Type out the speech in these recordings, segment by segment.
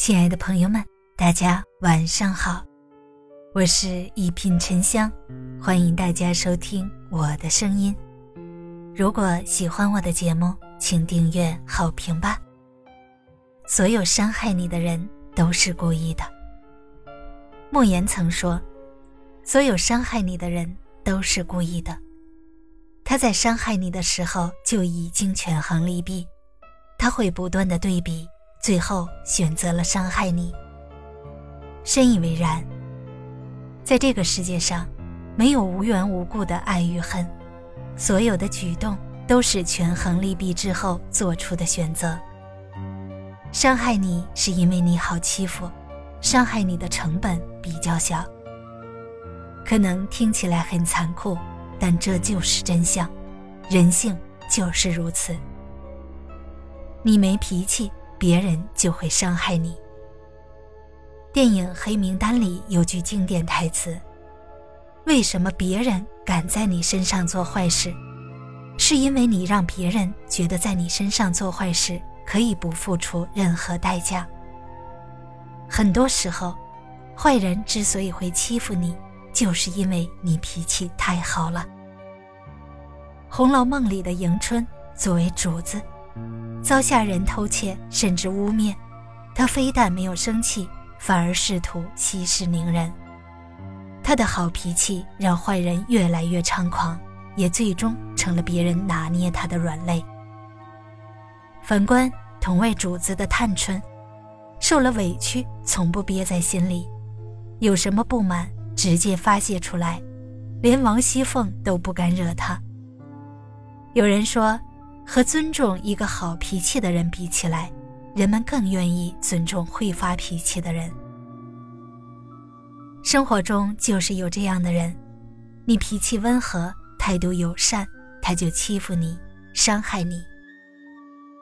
亲爱的朋友们，大家晚上好，我是一品沉香，欢迎大家收听我的声音。如果喜欢我的节目，请订阅、好评吧。所有伤害你的人都是故意的。莫言曾说：“所有伤害你的人都是故意的。”他在伤害你的时候就已经权衡利弊，他会不断的对比。最后选择了伤害你，深以为然。在这个世界上，没有无缘无故的爱与恨，所有的举动都是权衡利弊之后做出的选择。伤害你是因为你好欺负，伤害你的成本比较小。可能听起来很残酷，但这就是真相，人性就是如此。你没脾气。别人就会伤害你。电影《黑名单》里有句经典台词：“为什么别人敢在你身上做坏事？是因为你让别人觉得在你身上做坏事可以不付出任何代价。很多时候，坏人之所以会欺负你，就是因为你脾气太好了。”《红楼梦》里的迎春作为主子。遭下人偷窃，甚至污蔑，他非但没有生气，反而试图息事宁人。他的好脾气让坏人越来越猖狂，也最终成了别人拿捏他的软肋。反观同为主子的探春，受了委屈从不憋在心里，有什么不满直接发泄出来，连王熙凤都不敢惹他。有人说。和尊重一个好脾气的人比起来，人们更愿意尊重会发脾气的人。生活中就是有这样的人，你脾气温和，态度友善，他就欺负你，伤害你。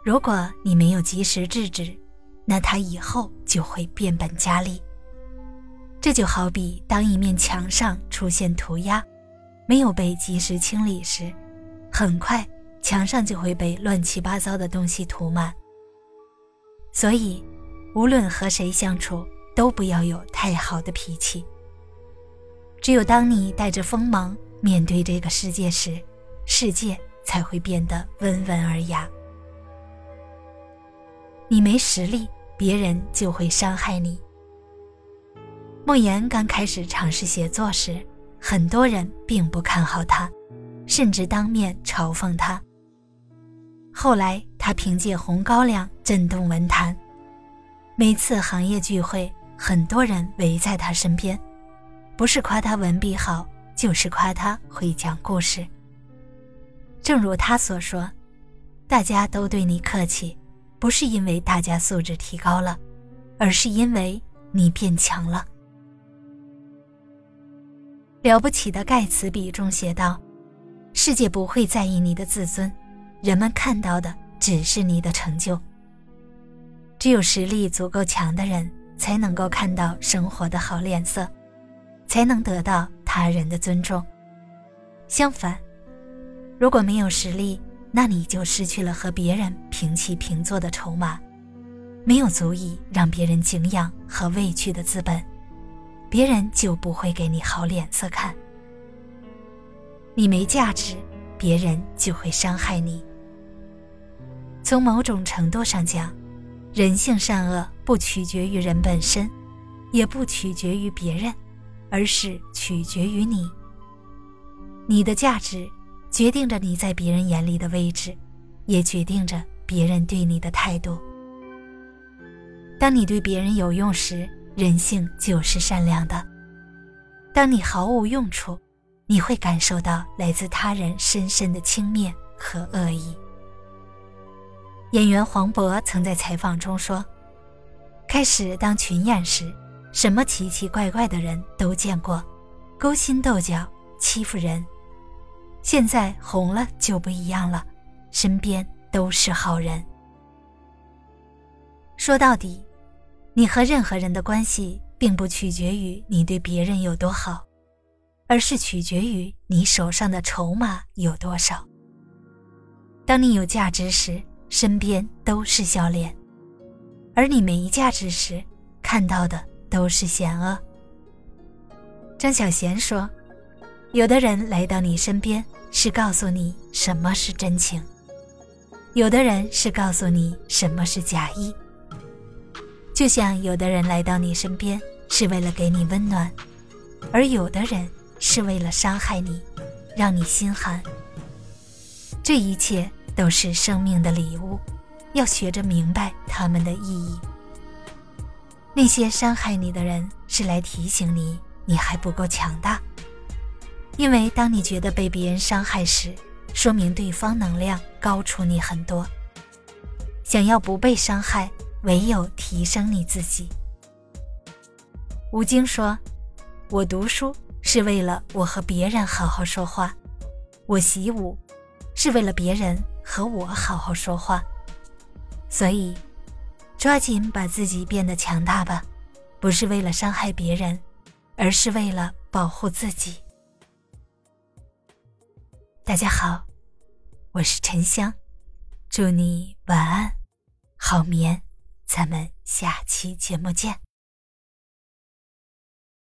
如果你没有及时制止，那他以后就会变本加厉。这就好比当一面墙上出现涂鸦，没有被及时清理时，很快。墙上就会被乱七八糟的东西涂满。所以，无论和谁相处，都不要有太好的脾气。只有当你带着锋芒面对这个世界时，世界才会变得温文尔雅。你没实力，别人就会伤害你。莫言刚开始尝试写作时，很多人并不看好他，甚至当面嘲讽他。后来，他凭借《红高粱》震动文坛。每次行业聚会，很多人围在他身边，不是夸他文笔好，就是夸他会讲故事。正如他所说：“大家都对你客气，不是因为大家素质提高了，而是因为你变强了。”了不起的盖茨比中写道：“世界不会在意你的自尊。”人们看到的只是你的成就。只有实力足够强的人，才能够看到生活的好脸色，才能得到他人的尊重。相反，如果没有实力，那你就失去了和别人平起平坐的筹码，没有足以让别人敬仰和畏惧的资本，别人就不会给你好脸色看。你没价值，别人就会伤害你。从某种程度上讲，人性善恶不取决于人本身，也不取决于别人，而是取决于你。你的价值决定着你在别人眼里的位置，也决定着别人对你的态度。当你对别人有用时，人性就是善良的；当你毫无用处，你会感受到来自他人深深的轻蔑和恶意。演员黄渤曾在采访中说：“开始当群演时，什么奇奇怪怪的人都见过，勾心斗角、欺负人。现在红了就不一样了，身边都是好人。说到底，你和任何人的关系，并不取决于你对别人有多好，而是取决于你手上的筹码有多少。当你有价值时。”身边都是笑脸，而你没价值时，看到的都是险恶。张小娴说：“有的人来到你身边，是告诉你什么是真情；有的人是告诉你什么是假意。就像有的人来到你身边是为了给你温暖，而有的人是为了伤害你，让你心寒。这一切都是生命的礼物，要学着明白他们的意义。那些伤害你的人是来提醒你。”你还不够强大，因为当你觉得被别人伤害时，说明对方能量高出你很多。想要不被伤害，唯有提升你自己。吴京说：“我读书是为了我和别人好好说话，我习武是为了别人和我好好说话。所以，抓紧把自己变得强大吧，不是为了伤害别人。”而是为了保护自己。大家好，我是沉香，祝你晚安，好眠，咱们下期节目见。